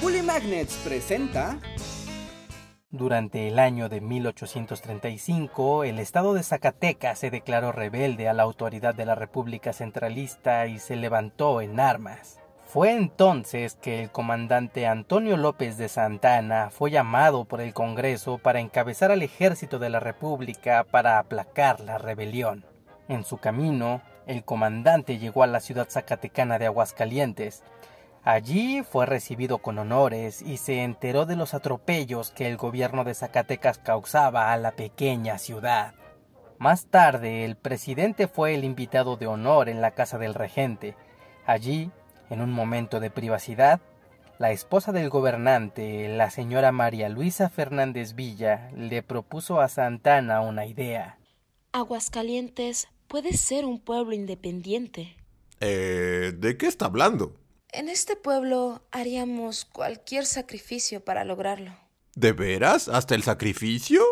Bully Magnets presenta... Durante el año de 1835, el estado de Zacatecas se declaró rebelde a la autoridad de la República Centralista y se levantó en armas. Fue entonces que el comandante Antonio López de Santana fue llamado por el Congreso para encabezar al ejército de la República para aplacar la rebelión. En su camino, el comandante llegó a la ciudad zacatecana de Aguascalientes. Allí fue recibido con honores y se enteró de los atropellos que el gobierno de Zacatecas causaba a la pequeña ciudad. Más tarde, el presidente fue el invitado de honor en la casa del regente. Allí en un momento de privacidad, la esposa del gobernante, la señora María Luisa Fernández Villa, le propuso a Santana una idea. Aguascalientes puede ser un pueblo independiente. Eh, ¿de qué está hablando? En este pueblo haríamos cualquier sacrificio para lograrlo. ¿De veras? ¿Hasta el sacrificio?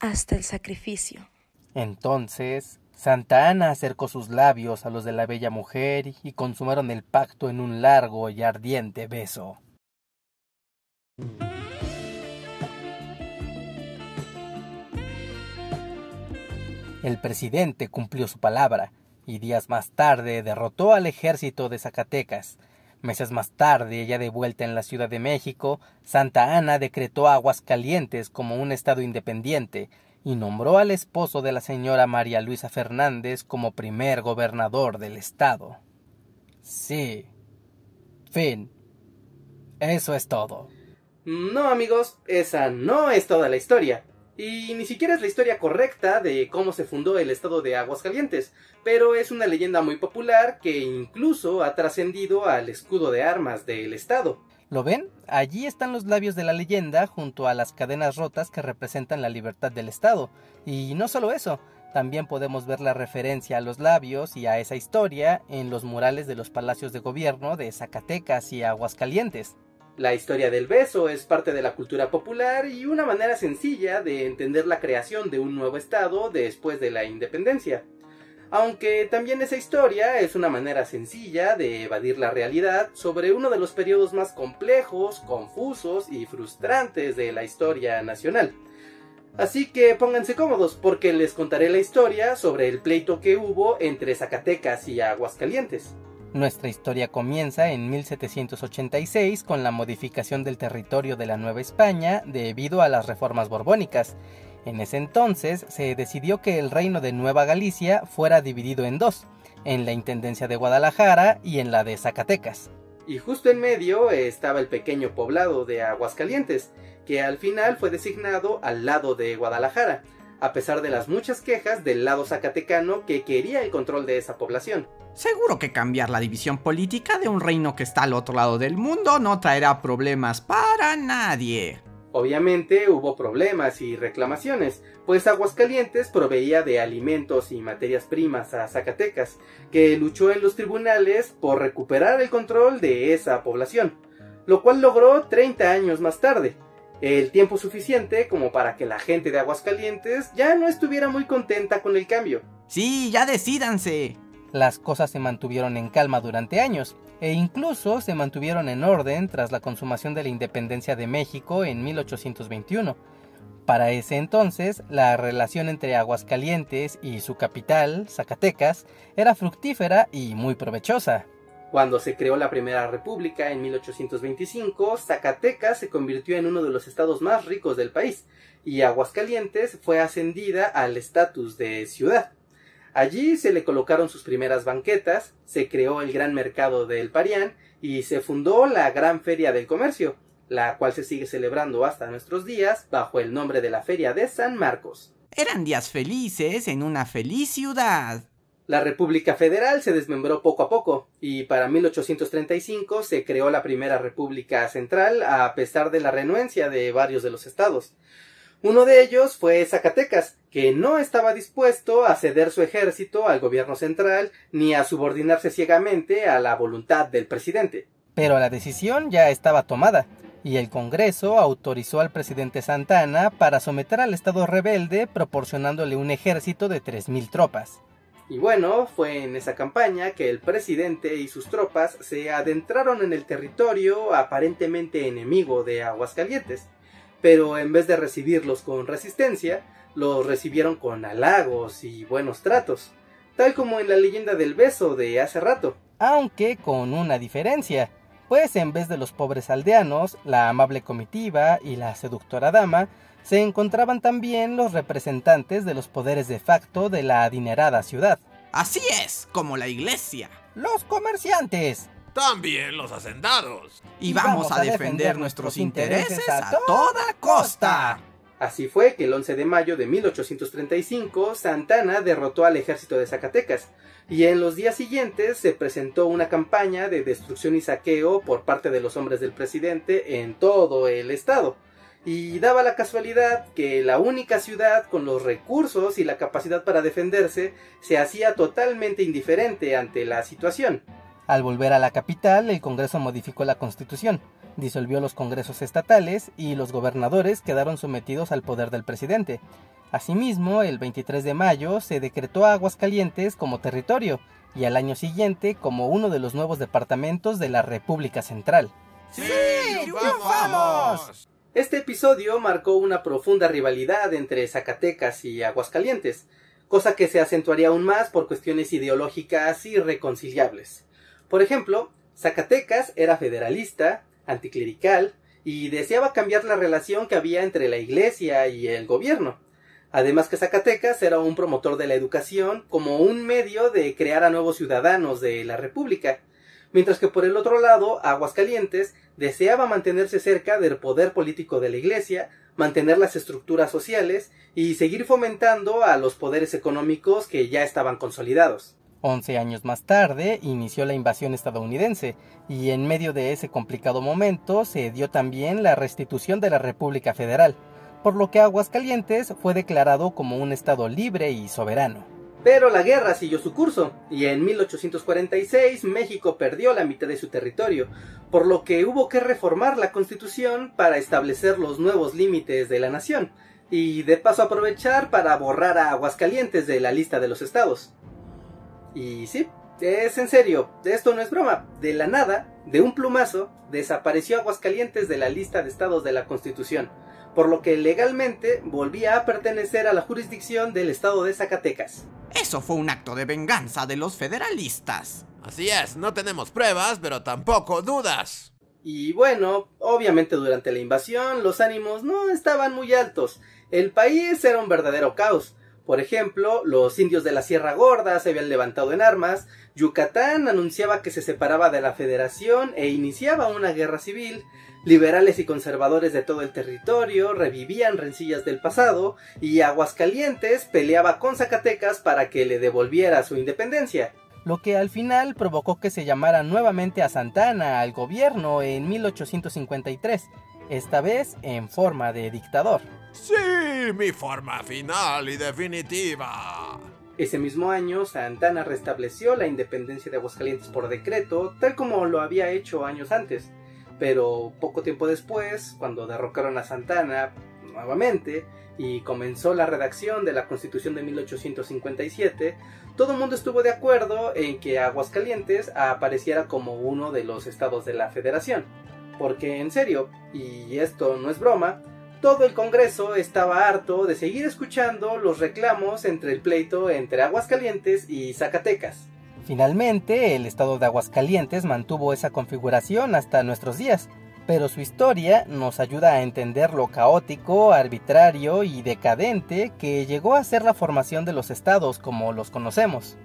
Hasta el sacrificio. Entonces, Santa Ana acercó sus labios a los de la bella mujer y consumaron el pacto en un largo y ardiente beso. El presidente cumplió su palabra y días más tarde derrotó al ejército de Zacatecas. Meses más tarde, ya de vuelta en la Ciudad de México, Santa Ana decretó Aguascalientes como un estado independiente y nombró al esposo de la señora María Luisa Fernández como primer gobernador del estado. Sí. Fin. Eso es todo. No amigos, esa no es toda la historia. Y ni siquiera es la historia correcta de cómo se fundó el estado de Aguascalientes, pero es una leyenda muy popular que incluso ha trascendido al escudo de armas del estado. ¿Lo ven? Allí están los labios de la leyenda junto a las cadenas rotas que representan la libertad del Estado. Y no solo eso, también podemos ver la referencia a los labios y a esa historia en los murales de los palacios de gobierno de Zacatecas y Aguascalientes. La historia del beso es parte de la cultura popular y una manera sencilla de entender la creación de un nuevo estado después de la independencia aunque también esa historia es una manera sencilla de evadir la realidad sobre uno de los periodos más complejos, confusos y frustrantes de la historia nacional. Así que pónganse cómodos porque les contaré la historia sobre el pleito que hubo entre Zacatecas y Aguascalientes. Nuestra historia comienza en 1786 con la modificación del territorio de la Nueva España debido a las reformas borbónicas en ese entonces se decidió que el reino de Nueva Galicia fuera dividido en dos, en la Intendencia de Guadalajara y en la de Zacatecas. Y justo en medio estaba el pequeño poblado de Aguascalientes, que al final fue designado al lado de Guadalajara, a pesar de las muchas quejas del lado zacatecano que quería el control de esa población. Seguro que cambiar la división política de un reino que está al otro lado del mundo no traerá problemas para nadie. Obviamente hubo problemas y reclamaciones, pues Aguascalientes proveía de alimentos y materias primas a Zacatecas, que luchó en los tribunales por recuperar el control de esa población, lo cual logró 30 años más tarde, el tiempo suficiente como para que la gente de Aguascalientes ya no estuviera muy contenta con el cambio. Sí, ya decídanse. Las cosas se mantuvieron en calma durante años, e incluso se mantuvieron en orden tras la consumación de la independencia de México en 1821. Para ese entonces, la relación entre Aguascalientes y su capital, Zacatecas, era fructífera y muy provechosa. Cuando se creó la Primera República en 1825, Zacatecas se convirtió en uno de los estados más ricos del país, y Aguascalientes fue ascendida al estatus de ciudad. Allí se le colocaron sus primeras banquetas, se creó el gran mercado del Parián y se fundó la Gran Feria del Comercio, la cual se sigue celebrando hasta nuestros días bajo el nombre de la Feria de San Marcos. Eran días felices en una feliz ciudad. La República Federal se desmembró poco a poco y para 1835 se creó la primera República Central a pesar de la renuencia de varios de los estados. Uno de ellos fue Zacatecas, que no estaba dispuesto a ceder su ejército al gobierno central ni a subordinarse ciegamente a la voluntad del presidente. Pero la decisión ya estaba tomada, y el Congreso autorizó al presidente Santana para someter al Estado rebelde proporcionándole un ejército de 3.000 tropas. Y bueno, fue en esa campaña que el presidente y sus tropas se adentraron en el territorio aparentemente enemigo de Aguascalientes, pero en vez de recibirlos con resistencia, los recibieron con halagos y buenos tratos, tal como en la leyenda del beso de hace rato. Aunque con una diferencia, pues en vez de los pobres aldeanos, la amable comitiva y la seductora dama, se encontraban también los representantes de los poderes de facto de la adinerada ciudad. Así es, como la iglesia. Los comerciantes. También los hacendados. Y, vamos, a defender, nuestros intereses a toda costa. Así fue que el 11 de mayo de 1835 Santana derrotó al ejército de Zacatecas, y en los días siguientes se presentó una campaña de destrucción y saqueo por parte de los hombres del presidente en todo el estado y daba la casualidad que la única ciudad con los recursos y la capacidad para defenderse se hacía totalmente indiferente ante la situación. Al volver a la capital, el Congreso modificó la Constitución, disolvió los congresos estatales y los gobernadores quedaron sometidos al poder del presidente. Asimismo, el 23 de mayo se decretó a Aguascalientes como territorio y al año siguiente como uno de los nuevos departamentos de la República Central. ¡Sí! ¡Vamos! Este episodio marcó una profunda rivalidad entre Zacatecas y Aguascalientes, cosa que se acentuaría aún más por cuestiones ideológicas irreconciliables. Por ejemplo, Zacatecas era federalista, anticlerical, y deseaba cambiar la relación que había entre la Iglesia y el gobierno. Además que Zacatecas era un promotor de la educación como un medio de crear a nuevos ciudadanos de la República, mientras que por el otro lado Aguascalientes deseaba mantenerse cerca del poder político de la Iglesia, mantener las estructuras sociales y seguir fomentando a los poderes económicos que ya estaban consolidados. Once años más tarde inició la invasión estadounidense y en medio de ese complicado momento se dio también la restitución de la República Federal, por lo que Aguascalientes fue declarado como un estado libre y soberano. Pero la guerra siguió su curso, y en 1846 México perdió la mitad de su territorio, por lo que hubo que reformar la constitución para establecer los nuevos límites de la nación, y de paso aprovechar para borrar a Aguascalientes de la lista de los estados. Y sí, es en serio, esto no es broma, de la nada, de un plumazo, desapareció Aguascalientes de la lista de estados de la constitución, por lo que legalmente volvía a pertenecer a la jurisdicción del estado de Zacatecas. Eso fue un acto de venganza de los federalistas. Así es, no tenemos pruebas, pero tampoco dudas. Y bueno, obviamente durante la invasión los ánimos no estaban muy altos. El país era un verdadero caos. Por ejemplo, los indios de la Sierra Gorda se habían levantado en armas, Yucatán anunciaba que se separaba de la Federación e iniciaba una guerra civil, liberales y conservadores de todo el territorio revivían rencillas del pasado, y Aguascalientes peleaba con Zacatecas para que le devolviera su independencia. Lo que al final provocó que se llamara nuevamente a Santana al gobierno en 1853, esta vez en forma de dictador. Sí, mi forma final y definitiva. Ese mismo año, Santana restableció la independencia de Aguascalientes por decreto, tal como lo había hecho años antes. Pero poco tiempo después, cuando derrocaron a Santana nuevamente y comenzó la redacción de la Constitución de 1857, todo el mundo estuvo de acuerdo en que Aguascalientes apareciera como uno de los estados de la Federación. Porque en serio, y esto no es broma, todo el Congreso estaba harto de seguir escuchando los reclamos entre el pleito entre Aguascalientes y Zacatecas. Finalmente, el estado de Aguascalientes mantuvo esa configuración hasta nuestros días, pero su historia nos ayuda a entender lo caótico, arbitrario y decadente que llegó a ser la formación de los estados como los conocemos.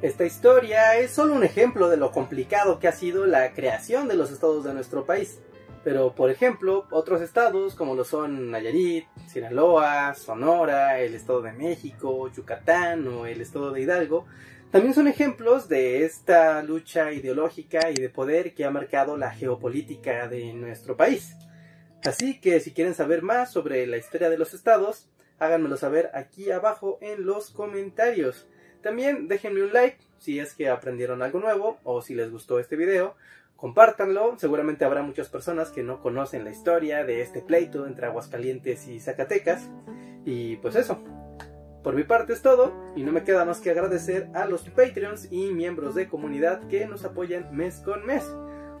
Esta historia es solo un ejemplo de lo complicado que ha sido la creación de los estados de nuestro país. Pero, por ejemplo, otros estados como lo son Nayarit, Sinaloa, Sonora, el Estado de México, Yucatán o el Estado de Hidalgo, también son ejemplos de esta lucha ideológica y de poder que ha marcado la geopolítica de nuestro país. Así que si quieren saber más sobre la historia de los estados, háganmelo saber aquí abajo en los comentarios. También déjenme un like si es que aprendieron algo nuevo o si les gustó este video compártanlo. Seguramente habrá muchas personas que no conocen la historia de este pleito entre Aguascalientes y Zacatecas. Y pues eso. Por mi parte es todo y no me queda más que agradecer a los Patreons y miembros de comunidad que nos apoyan mes con mes.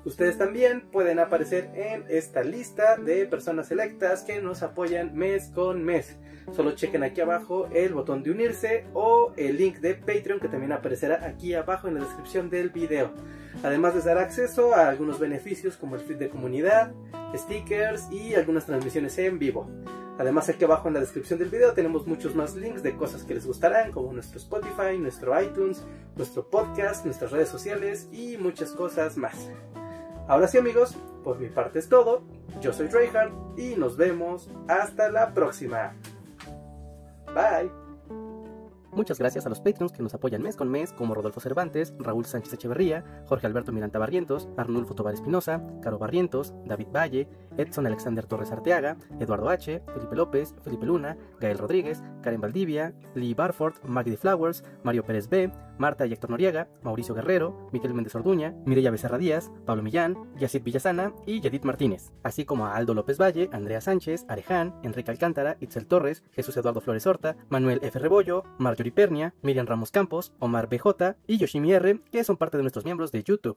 Ustedes también pueden aparecer en esta lista de personas selectas que nos apoyan mes con mes. Solo chequen aquí abajo el botón de unirse o el link de Patreon que también aparecerá aquí abajo en la descripción del video. Además les dará acceso a algunos beneficios como el feed de comunidad, stickers y algunas transmisiones en vivo. Además aquí abajo en la descripción del video tenemos muchos más links de cosas que les gustarán como nuestro Spotify, nuestro iTunes, nuestro podcast, nuestras redes sociales y muchas cosas más. Ahora sí amigos, por mi parte es todo. Yo soy Reinhardt y nos vemos hasta la próxima. Bye. Muchas gracias a los Patreons que nos apoyan mes con mes, como Rodolfo Cervantes, Raúl Sánchez Echeverría, Jorge Alberto Miranda Barrientos, Arnulfo Tobar Espinosa, Caro Barrientos, David Valle, Edson Alexander Torres Arteaga, Eduardo H., Felipe López, Felipe Luna, Gael Rodríguez, Karen Valdivia, Lee Barford, Maggie Flowers, Mario Pérez B., Marta y Héctor Noriega, Mauricio Guerrero, Miguel Méndez Orduña, Mireya Becerra Díaz, Pablo Millán, Yacid Villasana y Yadit Martínez, así como a Aldo López Valle, Andrea Sánchez, Areján, Enrique Alcántara, Itzel Torres, Jesús Eduardo Flores Horta, Manuel F. Rebollo, Marjorie Pernia, Miriam Ramos Campos, Omar BJ y Yoshimi R, que son parte de nuestros miembros de YouTube.